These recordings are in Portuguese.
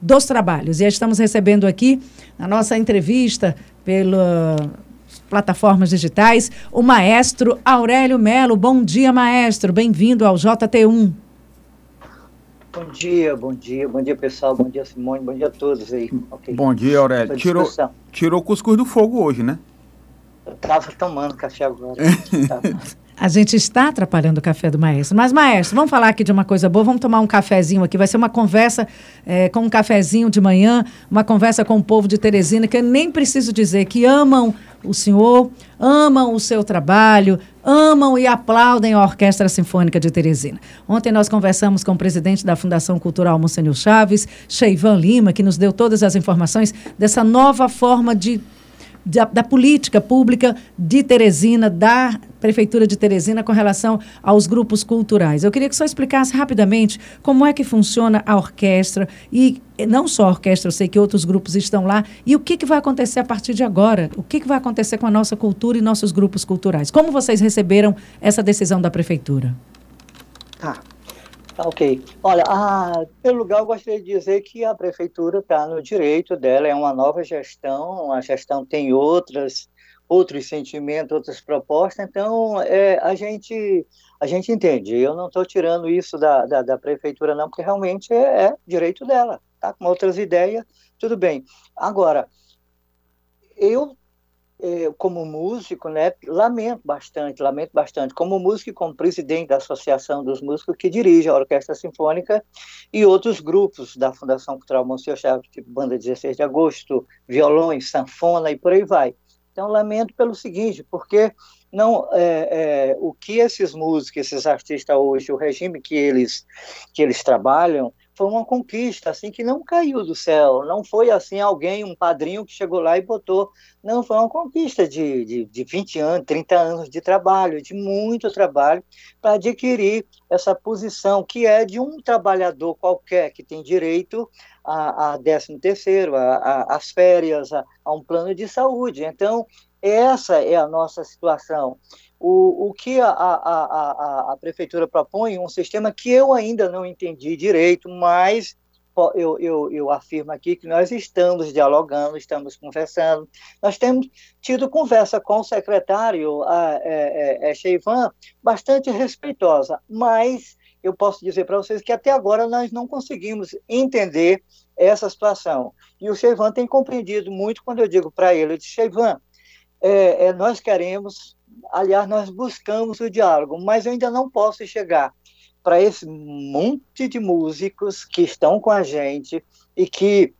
dos trabalhos. E estamos recebendo aqui, na nossa entrevista pelas plataformas digitais, o maestro Aurélio Melo. Bom dia, maestro. Bem-vindo ao JT1. Bom dia, bom dia, bom dia pessoal, bom dia Simone, bom dia a todos aí. Okay. Bom dia, Aurélio. Tirou, tirou o cuscuz do fogo hoje, né? Eu estava tomando café agora. A gente está atrapalhando o café do maestro. Mas, maestro, vamos falar aqui de uma coisa boa. Vamos tomar um cafezinho aqui. Vai ser uma conversa é, com um cafezinho de manhã, uma conversa com o povo de Teresina, que eu nem preciso dizer que amam o senhor, amam o seu trabalho, amam e aplaudem a Orquestra Sinfônica de Teresina. Ontem nós conversamos com o presidente da Fundação Cultural Monsenhor Chaves, Cheivan Lima, que nos deu todas as informações dessa nova forma de da, da, política pública de Teresina, da Prefeitura de Teresina, com relação aos grupos culturais. Eu queria que só explicasse rapidamente como é que funciona a orquestra e não só a orquestra, eu sei que outros grupos estão lá, e o que, que vai acontecer a partir de agora? O que, que vai acontecer com a nossa cultura e nossos grupos culturais? Como vocês receberam essa decisão da Prefeitura? Tá. Tá ok. Olha, a, pelo lugar, eu gostaria de dizer que a prefeitura está no direito dela, é uma nova gestão, a gestão tem outras, outros sentimentos, outras propostas, então é, a, gente, a gente entende. Eu não estou tirando isso da, da, da, prefeitura, não, porque realmente é, é direito dela. Tá com outras ideias, tudo bem. Agora, eu é, como músico, né, lamento bastante, lamento bastante, como músico e como presidente da Associação dos Músicos que dirige a Orquestra Sinfônica e outros grupos da Fundação Cultural Monsenhor Chaves, tipo Banda 16 de Agosto, violões, sanfona e por aí vai. Então, lamento pelo seguinte, porque não é, é, o que esses músicos, esses artistas hoje, o regime que eles, que eles trabalham, foi uma conquista, assim, que não caiu do céu, não foi assim alguém, um padrinho que chegou lá e botou, não, foi uma conquista de, de, de 20 anos, 30 anos de trabalho, de muito trabalho, para adquirir essa posição, que é de um trabalhador qualquer que tem direito a, a 13 terceiro, as férias, a, a um plano de saúde, então, essa é a nossa situação. O, o que a, a, a, a prefeitura propõe, um sistema que eu ainda não entendi direito, mas eu, eu, eu, afirmo aqui que nós estamos dialogando, estamos conversando. Nós temos tido conversa com o secretário a, é, é, é Cheivan, bastante respeitosa, mas eu posso dizer para vocês que até agora nós não conseguimos entender essa situação. E o Cheivan tem compreendido muito quando eu digo para ele, eu Cheivan, é, é, nós queremos aliás, nós buscamos o diálogo, mas eu ainda não posso chegar para esse monte de músicos que estão com a gente e que,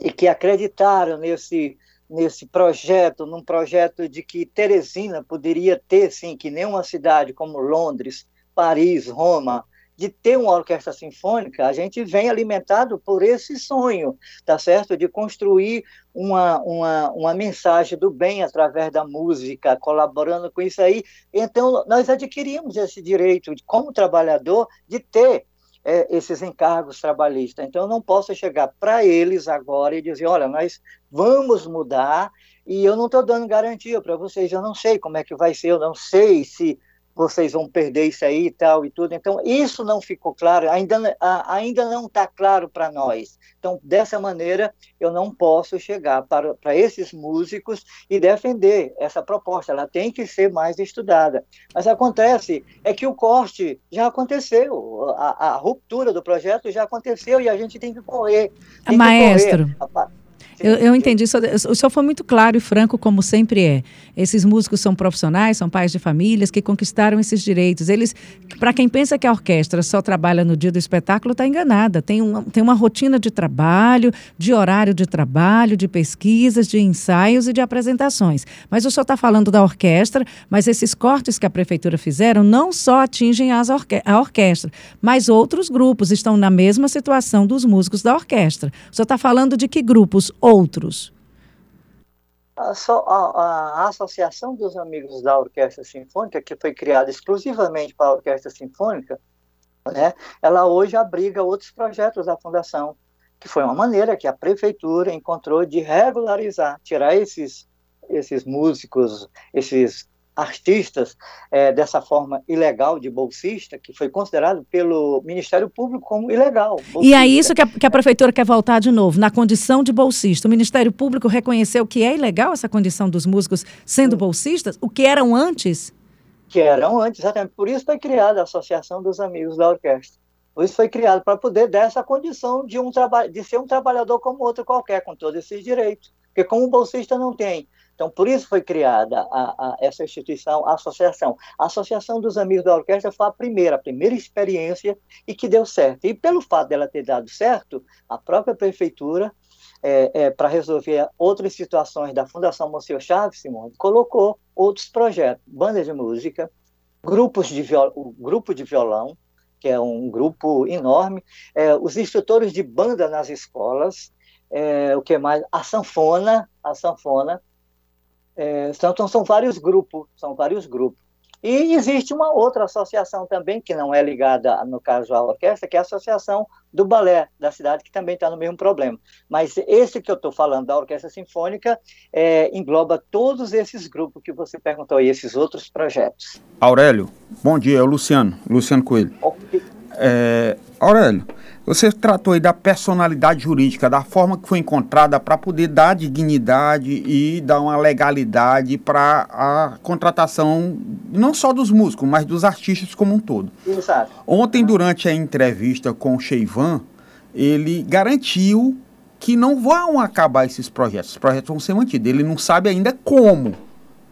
e que acreditaram nesse, nesse projeto, num projeto de que Teresina poderia ter, sim, que nem uma cidade como Londres, Paris, Roma, de ter uma orquestra sinfônica, a gente vem alimentado por esse sonho, tá certo? De construir uma, uma, uma mensagem do bem através da música, colaborando com isso aí. Então, nós adquirimos esse direito, como trabalhador, de ter é, esses encargos trabalhistas. Então, eu não posso chegar para eles agora e dizer: olha, nós vamos mudar, e eu não estou dando garantia para vocês, eu não sei como é que vai ser, eu não sei se vocês vão perder isso aí e tal e tudo. Então, isso não ficou claro, ainda, ainda não está claro para nós. Então, dessa maneira, eu não posso chegar para, para esses músicos e defender essa proposta. Ela tem que ser mais estudada. Mas acontece é que o corte já aconteceu, a, a ruptura do projeto já aconteceu e a gente tem que correr. Tem Maestro. Que correr. Eu, eu entendi. O senhor foi muito claro e franco, como sempre é. Esses músicos são profissionais, são pais de famílias que conquistaram esses direitos. Eles, para quem pensa que a orquestra só trabalha no dia do espetáculo, está enganada. Tem uma, tem uma rotina de trabalho, de horário de trabalho, de pesquisas, de ensaios e de apresentações. Mas o senhor está falando da orquestra, mas esses cortes que a prefeitura fizeram não só atingem as orque a orquestra, mas outros grupos estão na mesma situação dos músicos da orquestra. O senhor está falando de que grupos? Outros? A, a, a, Associação dos Amigos da Orquestra Sinfônica, que foi criada exclusivamente para a Orquestra Sinfônica, né, ela hoje abriga outros projetos da Fundação, que foi uma maneira que a prefeitura encontrou de regularizar, tirar esses, esses músicos, esses artistas é, dessa forma ilegal de bolsista, que foi considerado pelo Ministério Público como ilegal. Bolsista. E é isso que a, que a, prefeitura quer voltar de novo, na condição de bolsista. O Ministério Público reconheceu que é ilegal essa condição dos músicos sendo bolsistas, o que eram antes? Que eram antes, exatamente. Por isso foi criada a Associação dos Amigos da Orquestra. Isso foi criado para poder dar essa condição de, um de ser um trabalhador como outro qualquer, com todos esses direitos. Porque como bolsista não tem então, por isso foi criada a, a, essa instituição, a associação. A Associação dos Amigos da Orquestra foi a primeira, a primeira experiência e que deu certo. E pelo fato dela ter dado certo, a própria prefeitura, é, é, para resolver outras situações da Fundação Monsenhor Chaves, Simone, colocou outros projetos, bandas de música, grupos de viol, grupo de violão, que é um grupo enorme, é, os instrutores de banda nas escolas, é, o que mais? A sanfona, a sanfona, é, então, são vários grupos, são vários grupos. E existe uma outra associação também, que não é ligada, no caso, à orquestra, que é a Associação do Balé da cidade, que também está no mesmo problema. Mas esse que eu estou falando, da Orquestra Sinfônica, é, engloba todos esses grupos que você perguntou e esses outros projetos. Aurélio, bom dia, é o Luciano, Luciano Coelho. É, Aurélio, você tratou aí da personalidade jurídica, da forma que foi encontrada para poder dar dignidade e dar uma legalidade para a contratação não só dos músicos, mas dos artistas como um todo. Exato. Ontem, durante a entrevista com o Cheivan, ele garantiu que não vão acabar esses projetos. Os projetos vão ser mantidos. Ele não sabe ainda como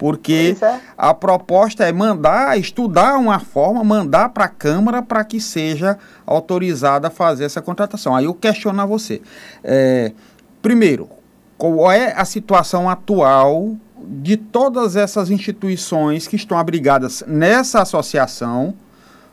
porque é. a proposta é mandar, estudar uma forma, mandar para a Câmara para que seja autorizada a fazer essa contratação. Aí eu questiono a você. É, primeiro, qual é a situação atual de todas essas instituições que estão abrigadas nessa associação?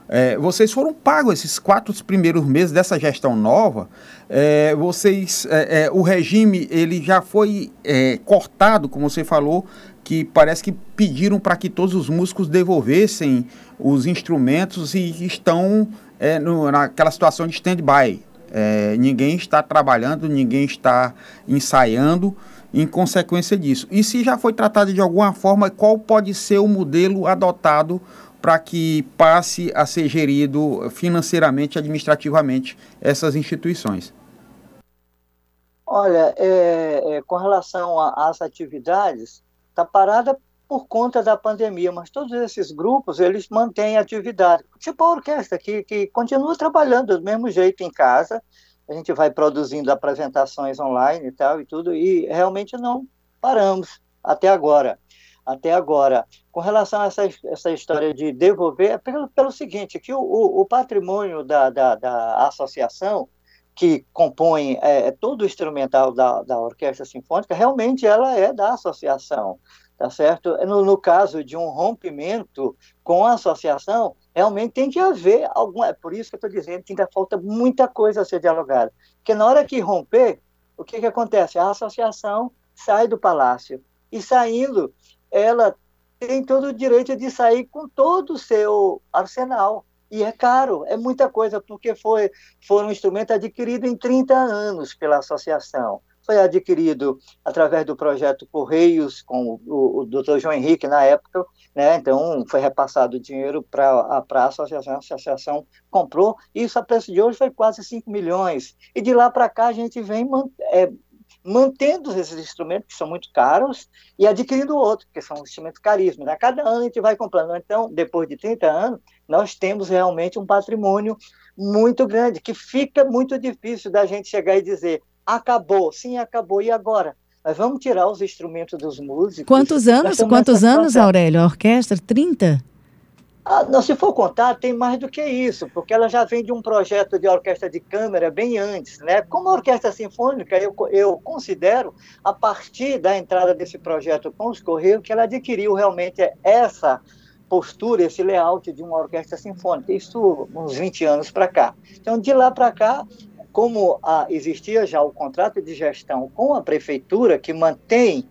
É, vocês foram pagos esses quatro primeiros meses dessa gestão nova. É, vocês, é, é o regime ele já foi é, cortado, como você falou, que parece que pediram para que todos os músicos devolvessem os instrumentos e estão é, no, naquela situação de stand-by. É, ninguém está trabalhando, ninguém está ensaiando em consequência disso. E se já foi tratado de alguma forma, qual pode ser o modelo adotado para que passe a ser gerido financeiramente, administrativamente essas instituições? Olha, é, é, com relação às atividades, está parada por conta da pandemia, mas todos esses grupos, eles mantêm atividade. Tipo a orquestra, que, que continua trabalhando do mesmo jeito em casa, a gente vai produzindo apresentações online e tal e tudo, e realmente não paramos até agora. Até agora. Com relação a essa, essa história de devolver, é pelo, pelo seguinte, que o, o, o patrimônio da, da, da associação, que compõe é, é, todo o instrumental da, da orquestra sinfônica, realmente ela é da associação, tá certo? No, no caso de um rompimento com a associação, realmente tem que haver algum, é por isso que eu estou dizendo que ainda falta muita coisa a ser dialogada, porque na hora que romper, o que, que acontece? A associação sai do palácio, e saindo, ela tem todo o direito de sair com todo o seu arsenal, e é caro, é muita coisa, porque foi, foi um instrumento adquirido em 30 anos pela associação. Foi adquirido através do projeto Correios, com o, o Dr. João Henrique na época, né? então foi repassado o dinheiro para a associação, a associação comprou, e isso a preço de hoje foi quase 5 milhões. E de lá para cá a gente vem é, mantendo esses instrumentos, que são muito caros, e adquirindo outros, que são instrumentos caríssimos. A cada ano a gente vai comprando. Então, depois de 30 anos, nós temos realmente um patrimônio muito grande, que fica muito difícil da gente chegar e dizer, acabou, sim, acabou, e agora? Nós vamos tirar os instrumentos dos músicos. Quantos anos, quantos anos, Aurélio, a orquestra? 30? Ah, não, se for contar, tem mais do que isso, porque ela já vem de um projeto de orquestra de câmara bem antes. Né? Como orquestra sinfônica, eu, eu considero, a partir da entrada desse projeto com os Correios, que ela adquiriu realmente essa postura, esse layout de uma orquestra sinfônica. Isso uns 20 anos para cá. Então, de lá para cá, como ah, existia já o contrato de gestão com a prefeitura, que mantém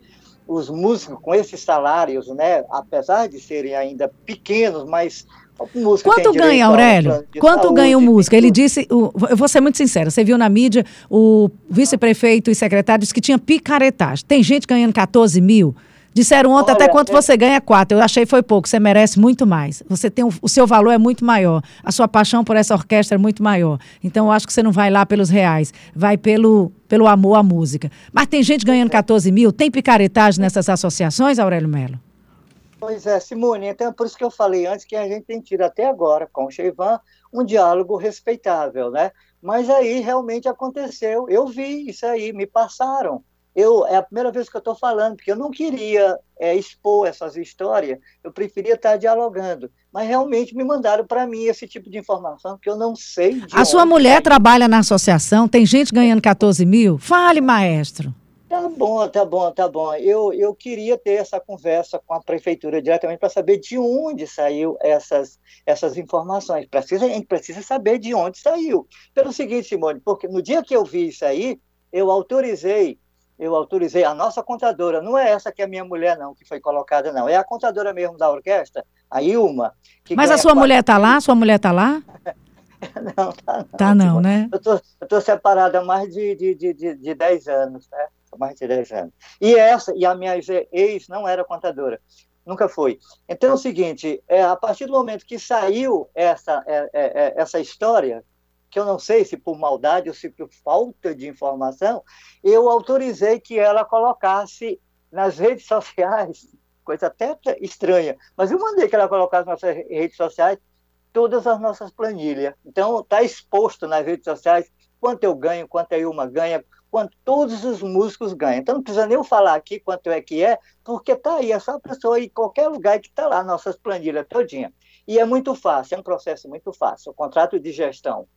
os músicos com esses salários, né, apesar de serem ainda pequenos, mas Quanto ganha, Aurélio? Quanto saúde, ganha o músico? Ele disse, o, eu vou ser muito sincera, você viu na mídia, o vice-prefeito e secretário disse que tinha picaretagem. Tem gente ganhando 14 mil, Disseram ontem Olha, até quanto é... você ganha quatro. Eu achei foi pouco. Você merece muito mais. Você tem um, o seu valor é muito maior. A sua paixão por essa orquestra é muito maior. Então eu acho que você não vai lá pelos reais, vai pelo pelo amor à música. Mas tem gente ganhando 14 mil. Tem picaretagem nessas associações, Aurélio Melo? Pois é, Simone. Então é por isso que eu falei antes que a gente tem tido até agora com o Cheivan um diálogo respeitável, né? Mas aí realmente aconteceu. Eu vi isso aí, me passaram eu é a primeira vez que eu estou falando, porque eu não queria é, expor essas histórias, eu preferia estar dialogando. Mas realmente me mandaram para mim esse tipo de informação que eu não sei. a sua mulher trabalha na associação, tem gente ganhando 14 mil? Fale, maestro. Tá bom, tá bom, tá bom. Eu, eu queria ter essa conversa com a prefeitura diretamente para saber de onde saiu essas, essas informações. Precisa, a gente precisa saber de onde saiu. Pelo seguinte, Simone, porque no dia que eu vi isso aí, eu autorizei eu autorizei a nossa contadora, não é essa que é a minha mulher, não, que foi colocada, não. É a contadora mesmo da orquestra, a Ilma. Mas a sua quatro... mulher está lá? Sua mulher está lá? não, tá não. Tá não, né? Eu estou separada há mais de, de, de, de, de 10 anos, né? Mais de 10 anos. E essa, e a minha ex não era contadora. Nunca foi. Então é o seguinte, é, a partir do momento que saiu essa, é, é, é essa história, que eu não sei se por maldade ou se por falta de informação, eu autorizei que ela colocasse nas redes sociais, coisa até estranha, mas eu mandei que ela colocasse nas redes sociais todas as nossas planilhas. Então, está exposto nas redes sociais quanto eu ganho, quanto a Ilma ganha, quanto todos os músicos ganham. Então, não precisa nem eu falar aqui quanto é que é, porque está aí, é só a pessoa ir em qualquer lugar que está lá, nossas planilhas todinha. E é muito fácil, é um processo muito fácil. O contrato de gestão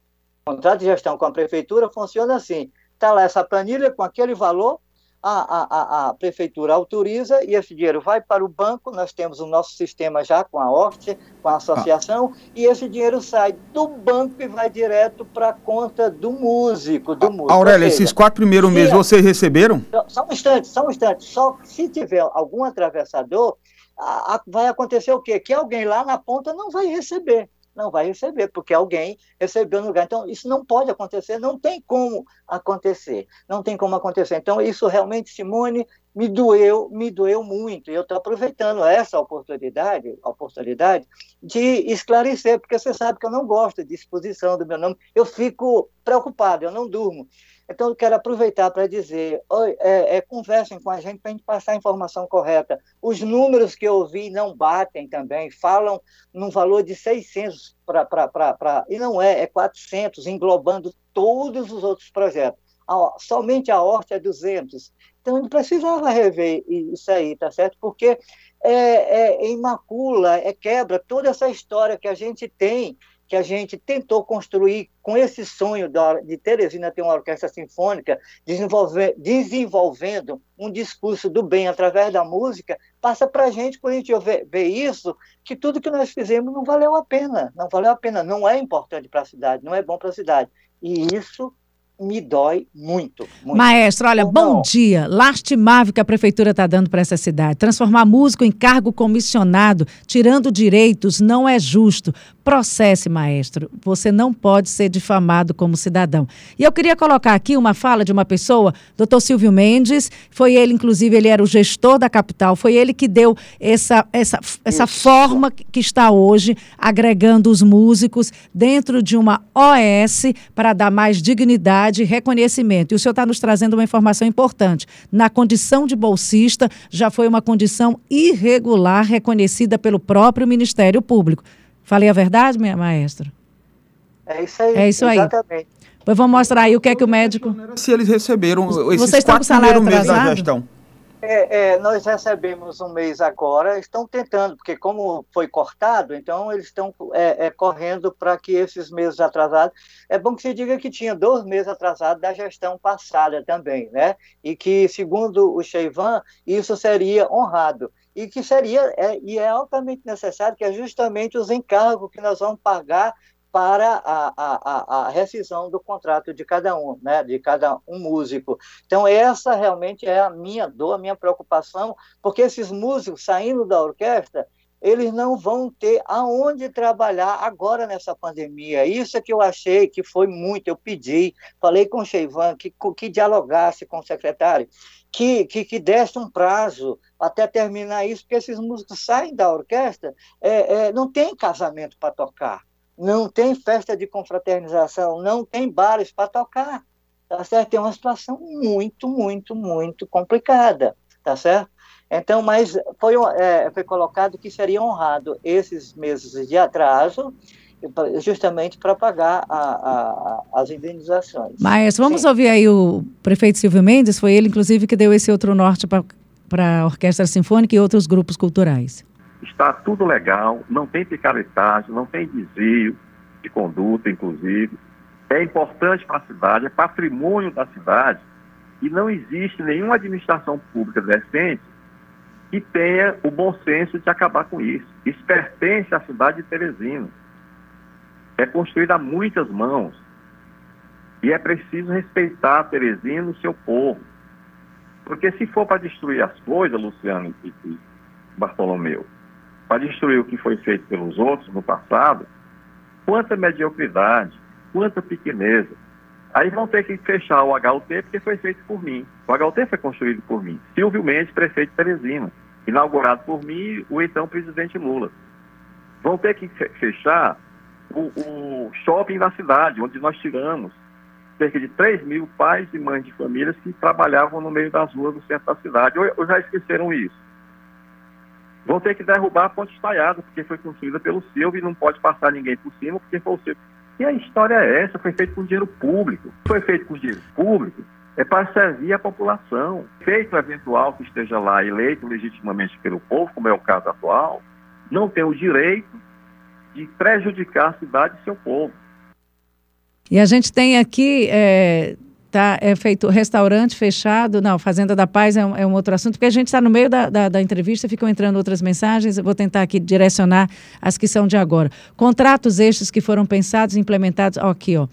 contrato de gestão com a prefeitura funciona assim: está lá essa planilha com aquele valor, a, a, a, prefeitura autoriza e esse dinheiro vai para o banco. Nós temos o nosso sistema já com a Orte, com a associação, ah. e esse dinheiro sai do banco e vai direto para a conta do músico. Do músico. Aurélia, esses quatro primeiros meses vocês receberam? Só um instante, só um instante. Só se tiver algum atravessador, vai acontecer o quê? Que alguém lá na ponta não vai receber não vai receber, porque alguém recebeu no lugar. Então, isso não pode acontecer, não tem como acontecer, não tem como acontecer. Então, isso realmente, Simone, me doeu, me doeu muito. E eu estou aproveitando essa oportunidade, oportunidade de esclarecer, porque você sabe que eu não gosto de exposição do meu nome, eu fico preocupado, eu não durmo. Então, eu quero aproveitar para dizer: oi, é, é, conversem com a gente para a gente passar a informação correta. Os números que eu ouvi não batem também, falam num valor de 600 para. E não é, é 400, englobando todos os outros projetos. A, somente a Horta é 200. Então, gente precisava rever isso aí, tá certo? Porque é, é, é imacula, é quebra toda essa história que a gente tem que a gente tentou construir com esse sonho de Teresina ter uma orquestra sinfônica, desenvolvendo um discurso do bem através da música, passa para a gente, quando a gente vê, vê, isso, que tudo que nós fizemos não valeu a pena, não valeu a pena, não é importante para a cidade, não é bom para a cidade. E isso me dói muito, muito. Maestro, olha, Ou bom não. dia. Lastimável que a prefeitura está dando para essa cidade. Transformar músico em cargo comissionado, tirando direitos, não é justo. Processe, maestro. Você não pode ser difamado como cidadão. E eu queria colocar aqui uma fala de uma pessoa, doutor Silvio Mendes. Foi ele, inclusive, ele era o gestor da capital. Foi ele que deu essa, essa, essa forma que está hoje, agregando os músicos dentro de uma OS para dar mais dignidade dignidade e reconhecimento. E o senhor está nos trazendo uma informação importante. Na condição de bolsista, já foi uma condição irregular reconhecida pelo próprio Ministério Público. Falei a verdade, minha maestra? É isso aí. É isso aí. Exatamente. Pois vamos mostrar aí o que é que o médico. Se eles receberam esses Vocês quatro primeiros meses da gestão. É, é, nós recebemos um mês agora, estão tentando, porque como foi cortado, então eles estão é, é correndo para que esses meses atrasados. É bom que se diga que tinha dois meses atrasados da gestão passada também, né? E que, segundo o Cheivan, isso seria honrado. E que seria, é, e é altamente necessário, que é justamente os encargos que nós vamos pagar para a, a, a, rescisão do contrato de cada um, né, de cada um músico. Então, essa realmente é a minha dor, a minha preocupação, porque esses músicos saindo da orquestra, eles não vão ter aonde trabalhar agora nessa pandemia. Isso é que eu achei que foi muito. Eu pedi, falei com o Cheivan que, que dialogasse com o secretário, que, que, que desse um prazo até terminar isso, porque esses músicos saem da orquestra, é, é, não tem casamento para tocar, não tem festa de confraternização, não tem bares para tocar. Tá certo? Tem uma situação muito, muito, muito complicada, tá certo? Então, mas foi, é, foi colocado que seria honrado esses meses de atraso, justamente para pagar a, a, as indenizações. Mas vamos Sim. ouvir aí o prefeito Silvio Mendes, foi ele, inclusive, que deu esse outro norte para a Orquestra Sinfônica e outros grupos culturais. Está tudo legal, não tem picaretagem, não tem desvio de conduta, inclusive. É importante para a cidade, é patrimônio da cidade, e não existe nenhuma administração pública decente que tenha o bom senso de acabar com isso. Isso pertence à cidade de Teresina. É construída a muitas mãos. E é preciso respeitar Teresina e seu povo. Porque se for para destruir as coisas, Luciano e Bartolomeu, para destruir o que foi feito pelos outros no passado, quanta mediocridade, quanta pequeneza. Aí vão ter que fechar o HUT porque foi feito por mim. O HUT foi construído por mim. Silvio Mendes, prefeito de Teresina. Inaugurado por mim, o então presidente Lula. Vão ter que fechar o, o shopping da cidade, onde nós tiramos cerca de 3 mil pais e mães de famílias que trabalhavam no meio das ruas do centro da cidade. Ou, ou já esqueceram isso? Vão ter que derrubar a ponte estaiada, porque foi construída pelo Silvio e não pode passar ninguém por cima, porque foi o Silvio. E a história é essa, foi feito com dinheiro público. Foi feito com dinheiro público, é para servir a população. Feito eventual que esteja lá eleito legitimamente pelo povo, como é o caso atual, não tem o direito de prejudicar a cidade e seu povo. E a gente tem aqui é, tá, é feito restaurante fechado, não, Fazenda da Paz é um, é um outro assunto, porque a gente está no meio da, da, da, entrevista, ficam entrando outras mensagens, eu vou tentar aqui direcionar as que são de agora. Contratos estes que foram pensados e implementados, ó, aqui, ó.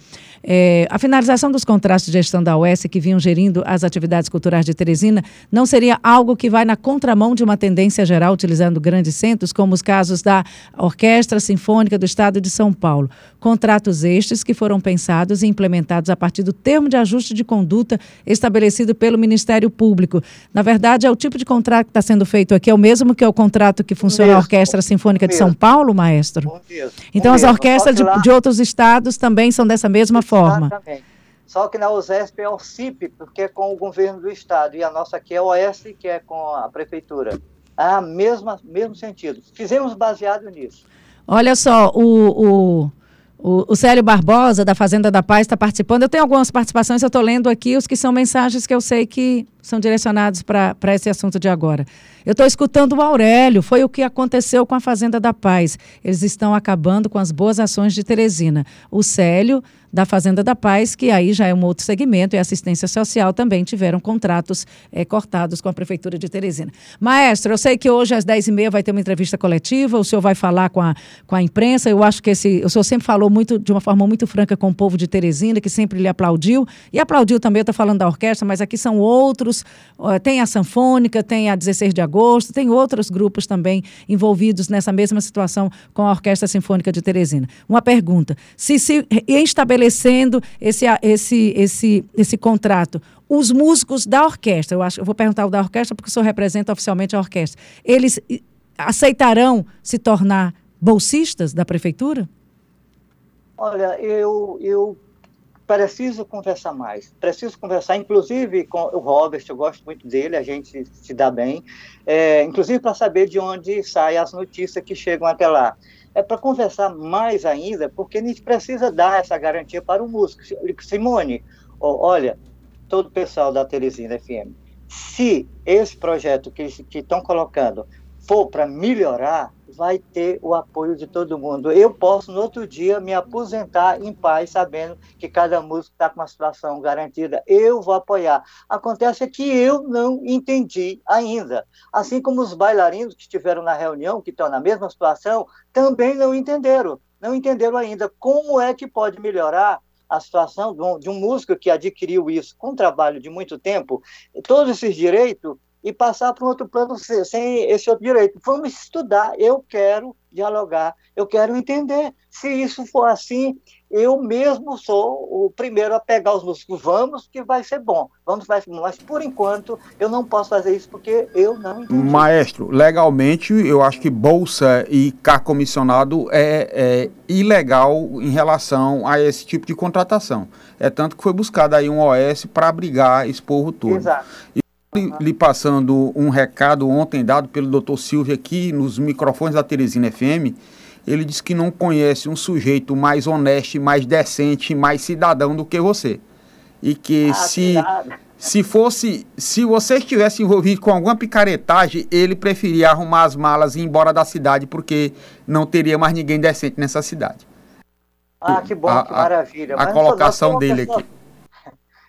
É, a finalização dos contratos de gestão da UES que vinham gerindo as atividades culturais de Teresina não seria algo que vai na contramão de uma tendência geral utilizando grandes centros, como os casos da Orquestra Sinfônica do Estado de São Paulo. Contratos estes que foram pensados e implementados a partir do termo de ajuste de conduta estabelecido pelo Ministério Público. Na verdade, é o tipo de contrato que está sendo feito aqui, é o mesmo que é o contrato que funciona mesmo, a Orquestra Sinfônica de São Paulo, maestro? Então, as orquestras de, de, outros estados também são dessa mesma forma. Exatamente. Só que na USESP é o CIP, porque é com o governo do estado, e a nossa aqui é o OS, que é com a prefeitura. Ah, mesma, mesmo sentido. Fizemos baseado nisso. Olha só, o, o o, o Célio Barbosa, da Fazenda da Paz, está participando. Eu tenho algumas participações, eu estou lendo aqui os que são mensagens que eu sei que são direcionados para esse assunto de agora. Eu estou escutando o Aurélio, foi o que aconteceu com a Fazenda da Paz. Eles estão acabando com as boas ações de Teresina. O Célio da Fazenda da Paz, que aí já é um outro segmento, e assistência social também tiveram contratos é, cortados com a Prefeitura de Teresina. Maestro, eu sei que hoje às 10h30 vai ter uma entrevista coletiva, o senhor vai falar com a, com a imprensa, eu acho que esse, o senhor sempre falou muito, de uma forma muito franca com o povo de Teresina, que sempre lhe aplaudiu, e aplaudiu também, eu estou falando da orquestra, mas aqui são outros, tem a Sanfônica, tem a 16 de agosto, tem outros grupos também envolvidos nessa mesma situação com a Orquestra Sinfônica de Teresina. Uma pergunta, se se estabelecer estabelecendo esse, esse, esse, esse contrato, os músicos da orquestra, eu acho, eu vou perguntar o da orquestra porque o senhor representa oficialmente a orquestra, eles aceitarão se tornar bolsistas da prefeitura? Olha, eu, eu preciso conversar mais, preciso conversar, inclusive com o Robert, eu gosto muito dele, a gente se dá bem, é, inclusive para saber de onde saem as notícias que chegam até lá é para conversar mais ainda, porque a gente precisa dar essa garantia para o músico. Simone, olha, todo o pessoal da Teresina FM, se esse projeto que estão colocando for para melhorar, vai ter o apoio de todo mundo. Eu posso, no outro dia, me aposentar em paz, sabendo que cada músico está com uma situação garantida. Eu vou apoiar. Acontece que eu não entendi ainda. Assim como os bailarinos que estiveram na reunião, que estão na mesma situação, também não entenderam. Não entenderam ainda como é que pode melhorar a situação de um, músico que adquiriu isso com trabalho de muito tempo, todos esses direitos, e passar para um outro plano sem esse outro direito. Vamos estudar. Eu quero dialogar, eu quero entender. Se isso for assim, eu mesmo sou o primeiro a pegar os músicos. Vamos, que vai ser bom. Vamos, vai ser bom. Mas por enquanto eu não posso fazer isso porque eu não entendi. Maestro, legalmente eu acho que bolsa e carro comissionado é, é ilegal em relação a esse tipo de contratação. É tanto que foi buscado aí um OS para abrigar esse povo todo. Exato. E lhe passando um recado ontem dado pelo doutor Silvio aqui nos microfones da Teresina FM, ele disse que não conhece um sujeito mais honesto, mais decente, mais cidadão do que você. E que ah, se, se fosse, se você estivesse envolvido com alguma picaretagem, ele preferia arrumar as malas e ir embora da cidade, porque não teria mais ninguém decente nessa cidade. Ah, que bom, a, que maravilha. A, a colocação dele pessoa... aqui.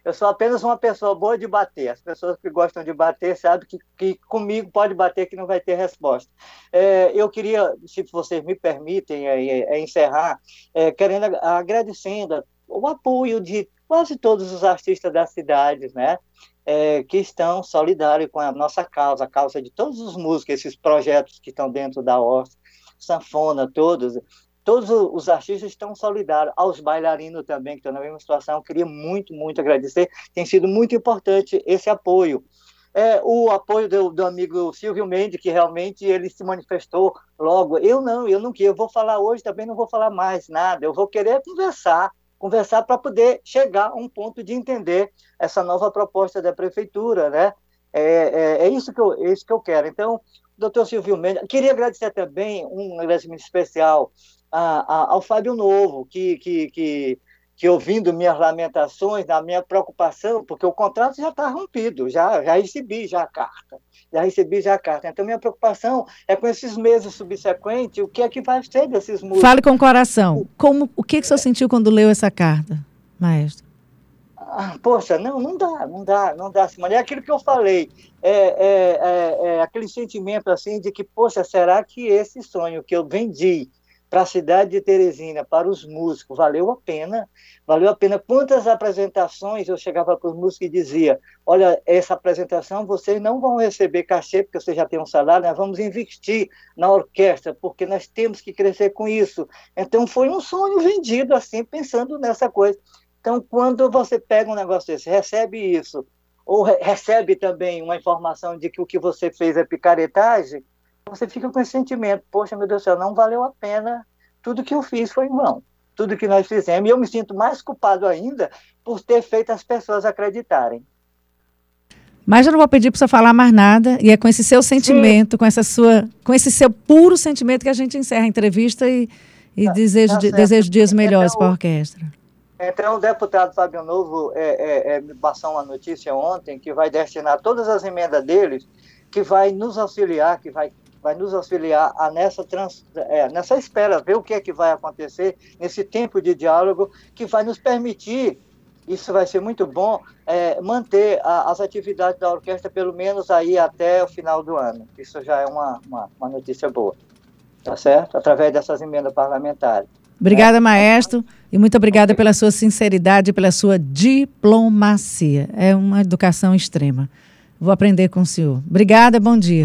Eu sou apenas uma pessoa boa de bater. As pessoas que gostam de bater sabem que, que comigo pode bater que não vai ter resposta. É, eu queria, se vocês me permitem, é, é, encerrar, é, querendo agradecendo o apoio de quase todos os artistas das cidades, né? É, que estão solidários com a nossa causa, a causa de todos os músicos, esses projetos que estão dentro da ORS, sanfona, todos todos os artistas estão solidários, aos bailarinos também, que estão na mesma situação. Queria muito, muito agradecer. Tem sido muito importante esse apoio. É, o apoio do, do, amigo Silvio Mendes, que realmente ele se manifestou logo. Eu não, eu não queria. Eu vou falar hoje, também não vou falar mais nada. Eu vou querer conversar, conversar para poder chegar a um ponto de entender essa nova proposta da prefeitura, né? É, é, é isso, que eu, é isso que eu quero. Então, doutor Silvio Mendes, queria agradecer também um agradecimento especial a, a, ao Fábio Novo, que, que, que, que, ouvindo minhas lamentações, na minha preocupação, porque o contrato já está rompido, já, já recebi já a carta, já recebi já a carta. Então, minha preocupação é com esses meses subsequentes, o que é que vai ser desses músicos. Fale com o coração. Como, o que, que o senhor sentiu quando leu essa carta, maestro? Ah, poxa, não, não dá, não dá, não dá, Simone. É aquilo que eu falei, é, é, é, é, aquele sentimento assim de que, poxa, será que esse sonho que eu vendi para a cidade de Teresina, para os músicos, valeu a pena, valeu a pena. Quantas apresentações eu chegava para os músicos e dizia, olha, essa apresentação vocês não vão receber cachê, porque vocês já têm um salário, nós vamos investir na orquestra, porque nós temos que crescer com isso. Então foi um sonho vendido assim, pensando nessa coisa. Então, quando você pega um negócio desse, recebe isso, ou re recebe também uma informação de que o que você fez é picaretagem, você fica com esse sentimento, poxa, meu Deus do céu, não valeu a pena, tudo que eu fiz foi em vão, tudo que nós fizemos, e eu me sinto mais culpado ainda por ter feito as pessoas acreditarem. Mas eu não vou pedir para você falar mais nada, e é com esse seu sentimento, Sim. com essa sua, com esse seu puro sentimento que a gente encerra a entrevista e, e tá, desejo, tá desejo dias melhores para a orquestra. Então, o deputado Fábio Novo é, é, é, me passou uma notícia ontem que vai destinar todas as emendas deles, que vai nos auxiliar, que vai vai nos auxiliar a nessa, trans, é, nessa espera, ver o que é que vai acontecer nesse tempo de diálogo, que vai nos permitir, isso vai ser muito bom, é, manter a, as atividades da orquestra pelo menos aí até o final do ano. Isso já é uma, uma, uma notícia boa, tá certo? Através dessas emendas parlamentares. Obrigada, maestro, e muito obrigada pela sua sinceridade, pela sua diplomacia. É uma educação extrema. Vou aprender com o senhor. Obrigada, bom dia.